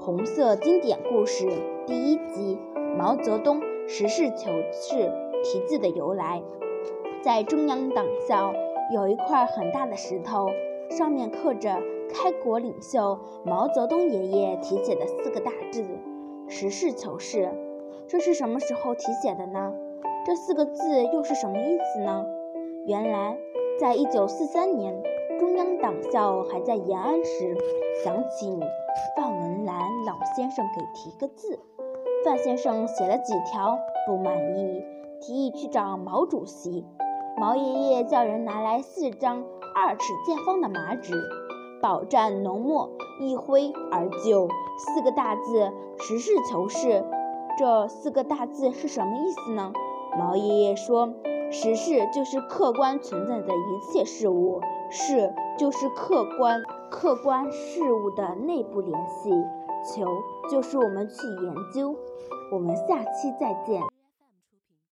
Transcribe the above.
红色经典故事第一集：毛泽东实事求是题字的由来。在中央党校有一块很大的石头，上面刻着开国领袖毛泽东爷爷题写的四个大字“实事求是”。这是什么时候题写的呢？这四个字又是什么意思呢？原来，在一九四三年，中央党校还在延安时，想起范文。先生给提个字，范先生写了几条不满意，提议去找毛主席。毛爷爷叫人拿来四张二尺见方的麻纸，饱蘸浓墨，一挥而就，四个大字“实事求是”。这四个大字是什么意思呢？毛爷爷说：“实事就是客观存在的一切事物，事就是客观客观事物的内部联系。”求就是我们去研究，我们下期再见。